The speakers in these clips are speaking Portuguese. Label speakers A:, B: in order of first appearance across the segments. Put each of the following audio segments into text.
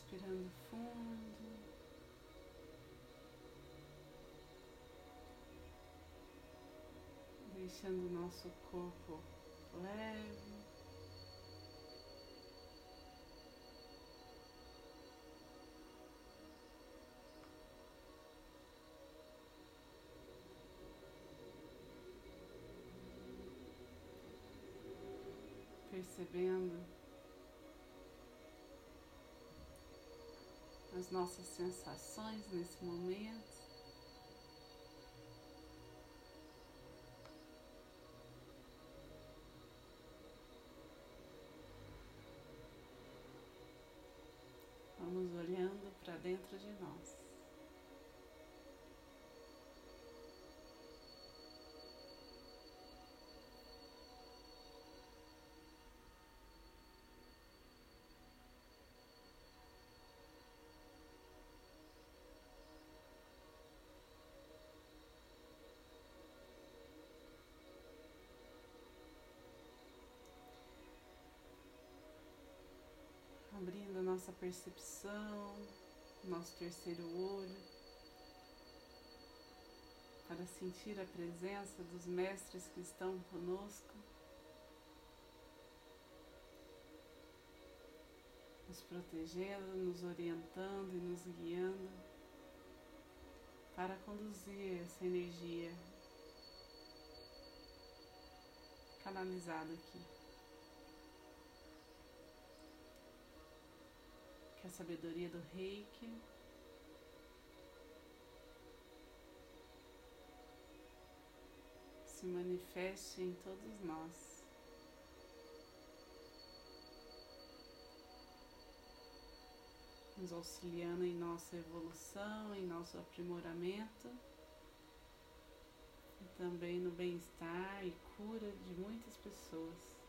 A: Respirando fundo. Deixando o nosso corpo leve. percebendo as nossas sensações nesse momento. Vamos olhando para dentro de nós. Abrindo a nossa percepção, nosso terceiro olho, para sentir a presença dos mestres que estão conosco, nos protegendo, nos orientando e nos guiando para conduzir essa energia canalizada aqui. Que a sabedoria do reiki se manifeste em todos nós. Nos auxiliando em nossa evolução, em nosso aprimoramento e também no bem-estar e cura de muitas pessoas.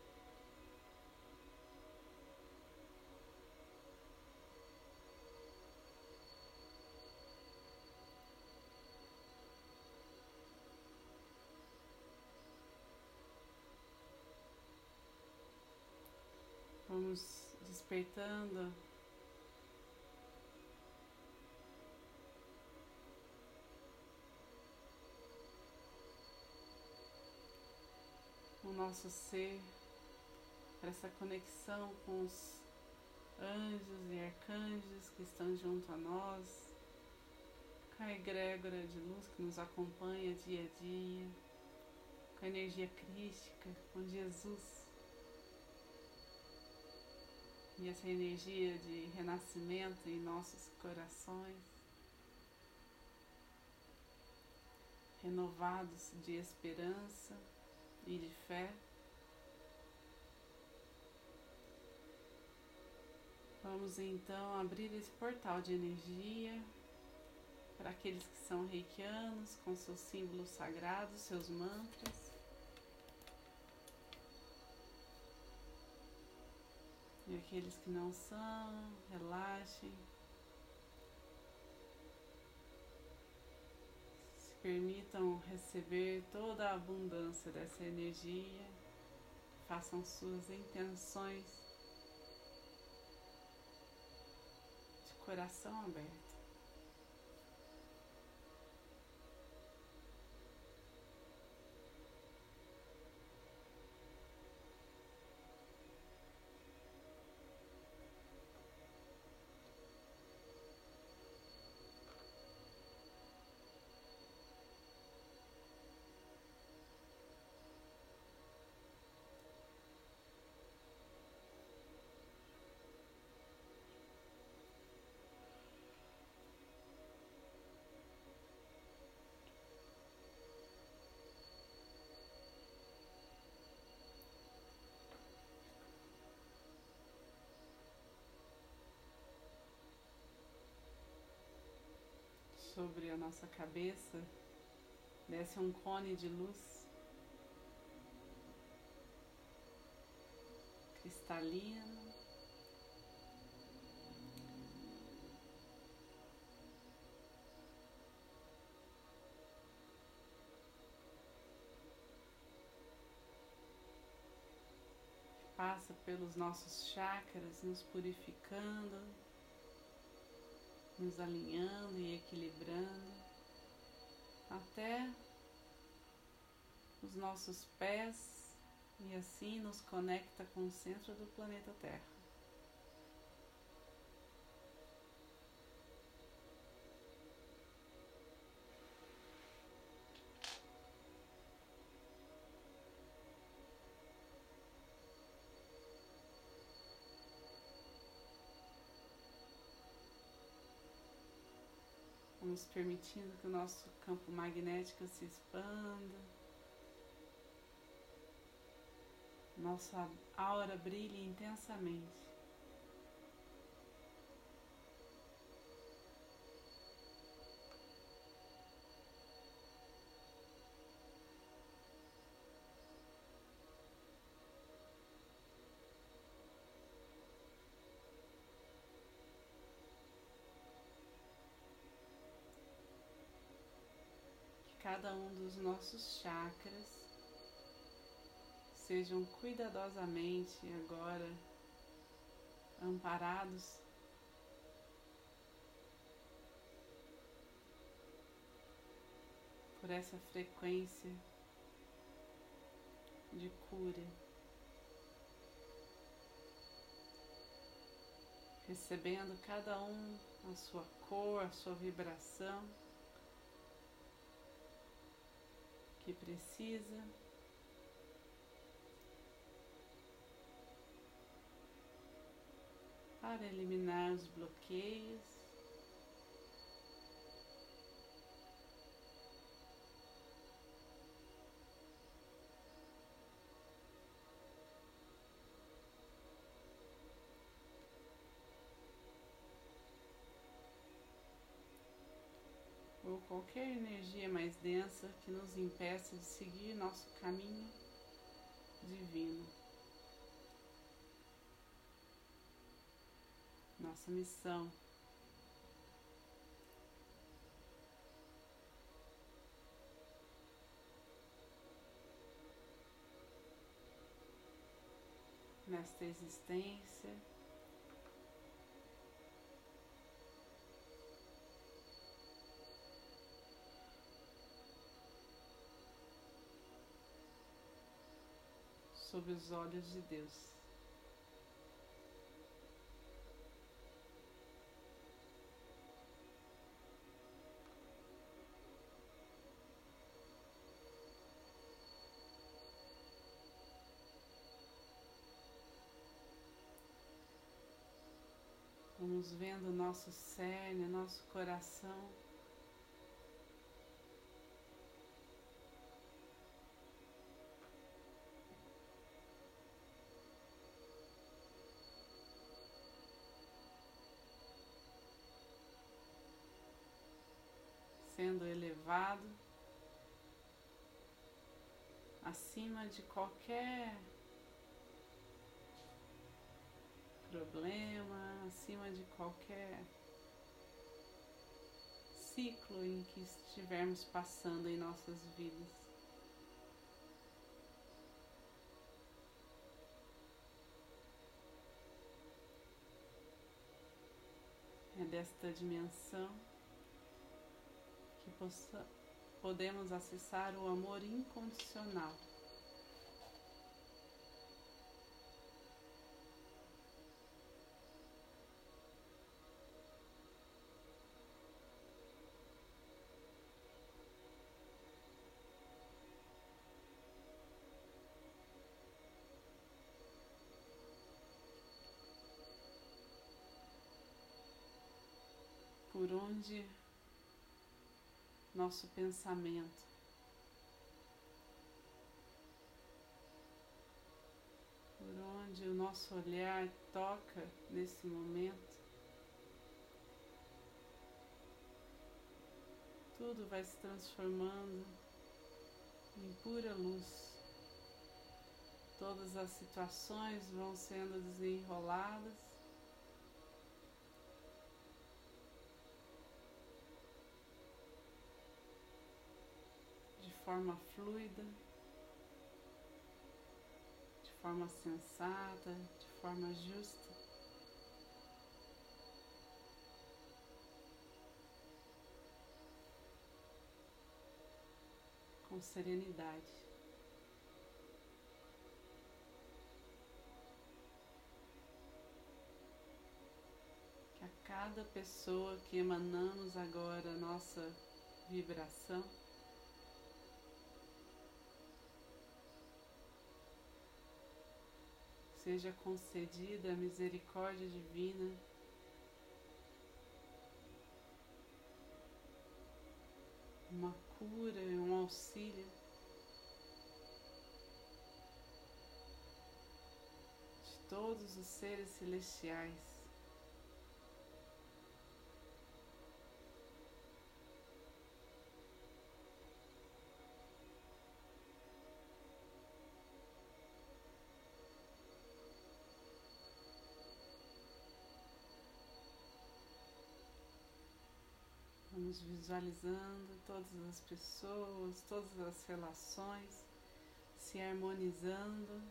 A: Vamos despertando? O nosso ser para essa conexão com os anjos e arcanjos que estão junto a nós, com a egrégora de luz que nos acompanha dia a dia, com a energia crística, com Jesus e essa energia de renascimento em nossos corações, renovados de esperança e de fé. Vamos então abrir esse portal de energia para aqueles que são reikianos, com seus símbolos sagrados, seus mantras. E aqueles que não são, relaxem. Se permitam receber toda a abundância dessa energia. Façam suas intenções de coração aberto. Sobre a nossa cabeça desce um cone de luz cristalino. Passa pelos nossos chakras, nos purificando nos alinhando e equilibrando até os nossos pés e assim nos conecta com o centro do planeta Terra. Vamos permitindo que o nosso campo magnético se expanda. Nossa aura brilhe intensamente. Cada um dos nossos chakras. Sejam cuidadosamente agora amparados. Por essa frequência de cura, recebendo cada um a sua cor, a sua vibração. Que precisa. Para eliminar os bloqueios. Qualquer energia mais densa que nos impeça de seguir nosso caminho divino. Nossa missão. Nesta existência. Sob os olhos de Deus. Vamos vendo nosso cerne, nosso coração. Sendo elevado acima de qualquer problema, acima de qualquer ciclo em que estivermos passando em nossas vidas. É desta dimensão possa, podemos acessar o amor incondicional. por onde nosso pensamento. Por onde o nosso olhar toca nesse momento. Tudo vai se transformando em pura luz. Todas as situações vão sendo desenroladas forma fluida, de forma sensata, de forma justa. Com serenidade. Que a cada pessoa que emanamos agora nossa vibração, seja concedida a misericórdia divina uma cura, um auxílio. De todos os seres celestiais. Vamos visualizando todas as pessoas, todas as relações se harmonizando.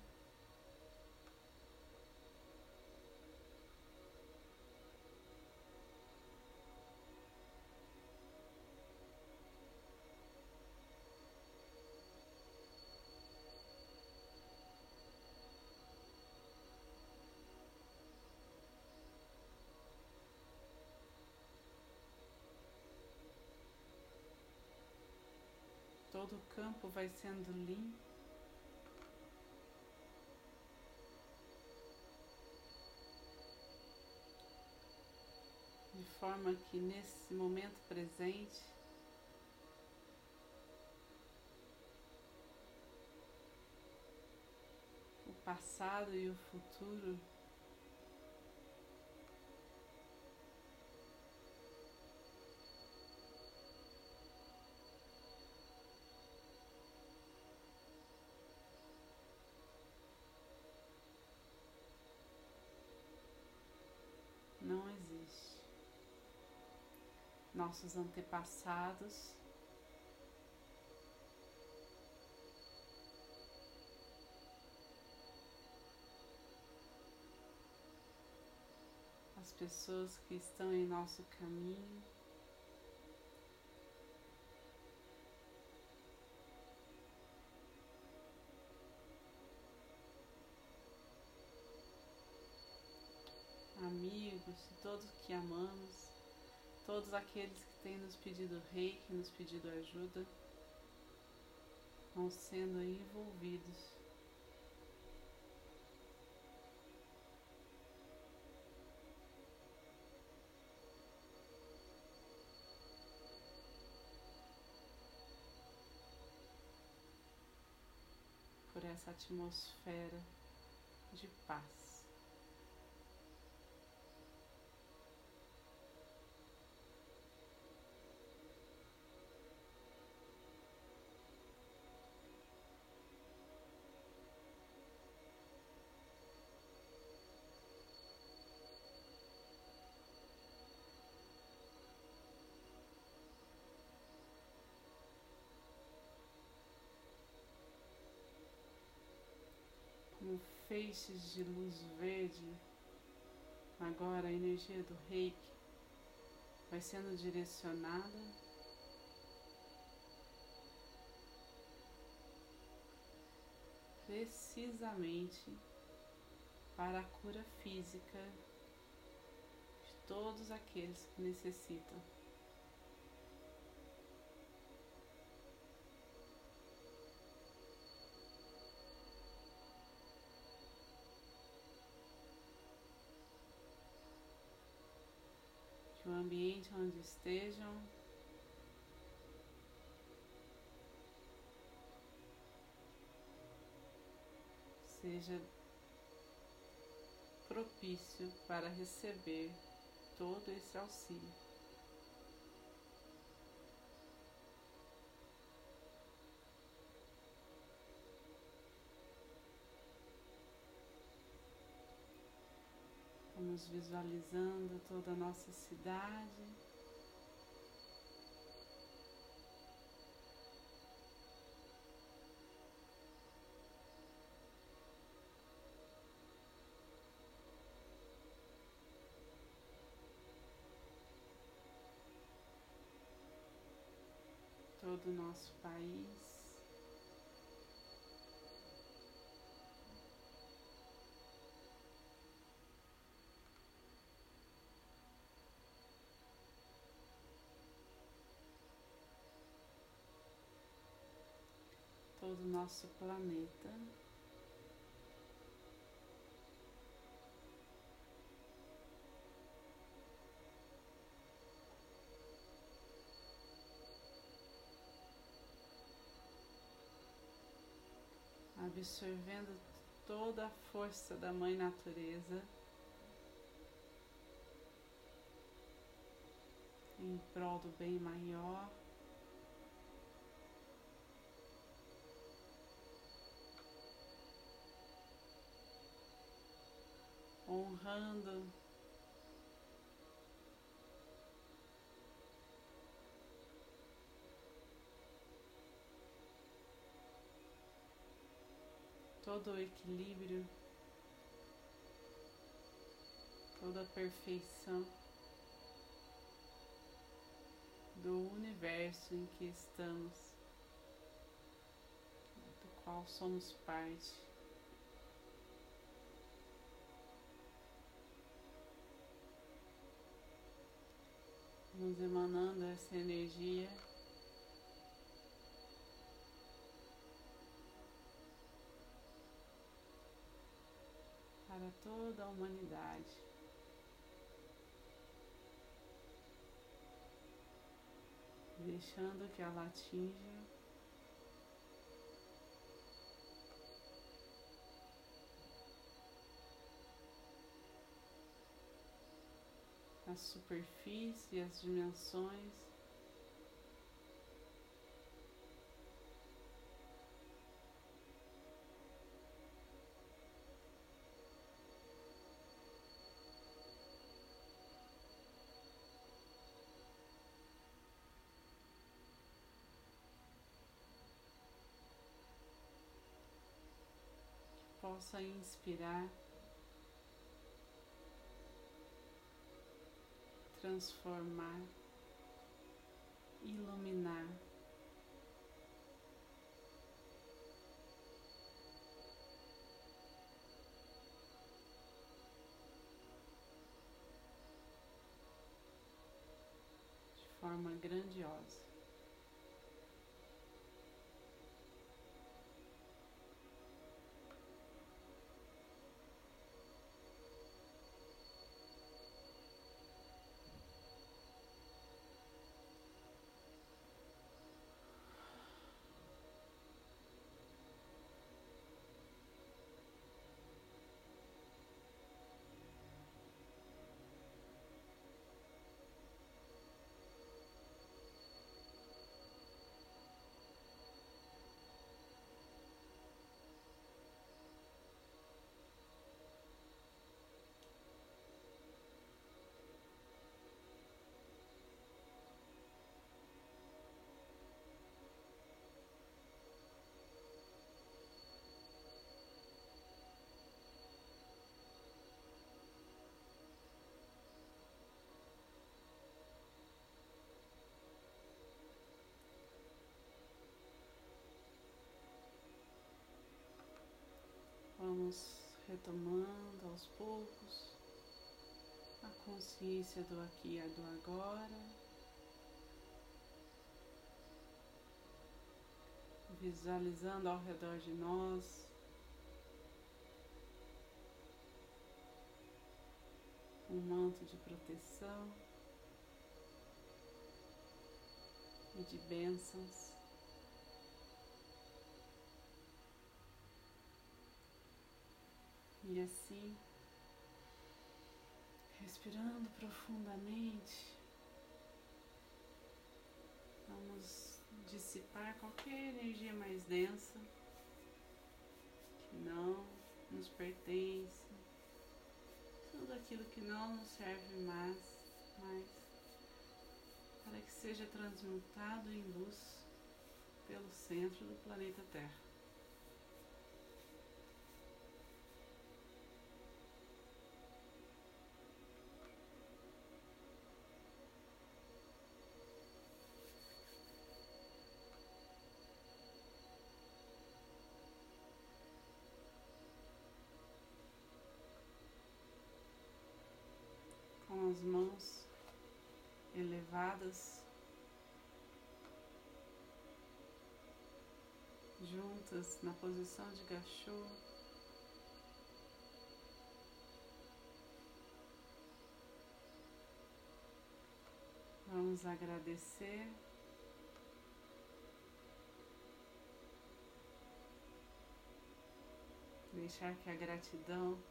A: Todo o campo vai sendo limpo. De forma que nesse momento presente o passado e o futuro nossos antepassados. As pessoas que estão em nosso caminho. amigos, todos que amamos todos aqueles que têm nos pedido reiki, nos pedido ajuda, vão sendo envolvidos. Por essa atmosfera de paz. Feixes de luz verde. Agora a energia do reiki vai sendo direcionada precisamente para a cura física de todos aqueles que necessitam. Onde estejam seja propício para receber todo esse auxílio. Vamos visualizando toda a nossa cidade. Todo o nosso país. Todo o nosso planeta. Absorvendo toda a força da Mãe Natureza. em prol do bem maior. Honrando todo o equilíbrio, toda a perfeição. do universo em que estamos, do qual somos parte. Nos emanando essa energia. Para toda a humanidade. deixando que ela atinja a superfície e as dimensões. Possa inspirar, transformar, iluminar. de Forma grandiosa. Retomando aos poucos a consciência do aqui e do agora. Visualizando ao redor de nós um manto de proteção e de bênçãos. E assim, respirando profundamente, vamos dissipar qualquer energia mais densa que não nos pertence, tudo aquilo que não nos serve mais, mais para que seja transmutado em luz pelo centro do planeta Terra. Mãos elevadas juntas na posição de gachô. Vamos agradecer. Deixar que a gratidão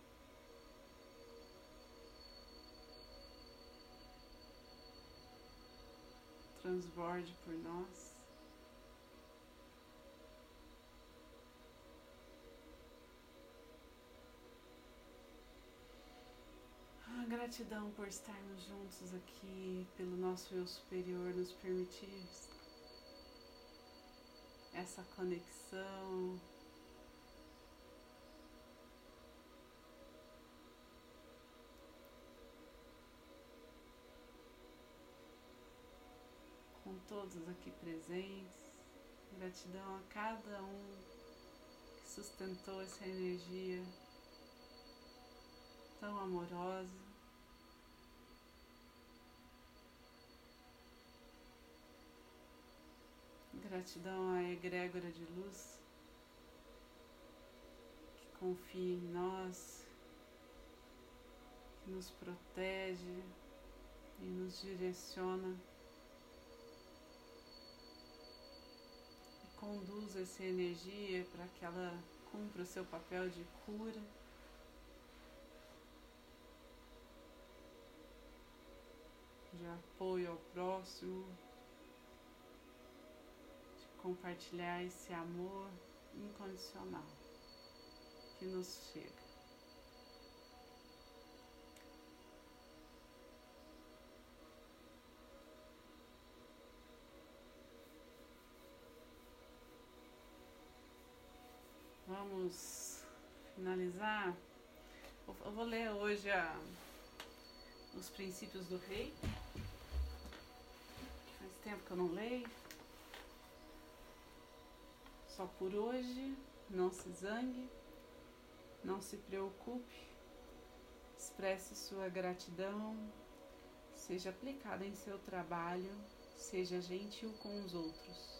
A: transborde por nós. Gratidão por estarmos juntos aqui, pelo nosso eu superior nos permitir essa conexão. Com todos aqui presentes, gratidão a cada um que sustentou essa energia tão amorosa. Gratidão à egrégora de luz que confia em nós, que nos protege e nos direciona conduz essa energia para que ela cumpra o seu papel de cura. De apoio ao próximo compartilhar esse amor incondicional que nos chega. Vamos finalizar. Eu vou ler hoje a, os princípios do rei. Faz tempo que eu não leio. Só por hoje, não se zangue, não se preocupe, expresse sua gratidão, seja aplicada em seu trabalho, seja gentil com os outros.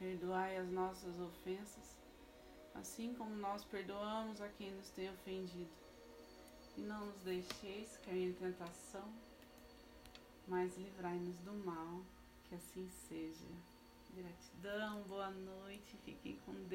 A: perdoai as nossas ofensas, assim como nós perdoamos a quem nos tem ofendido. E não nos deixeis cair em tentação, mas livrai-nos do mal que assim seja. Gratidão, boa noite, fiquem com Deus.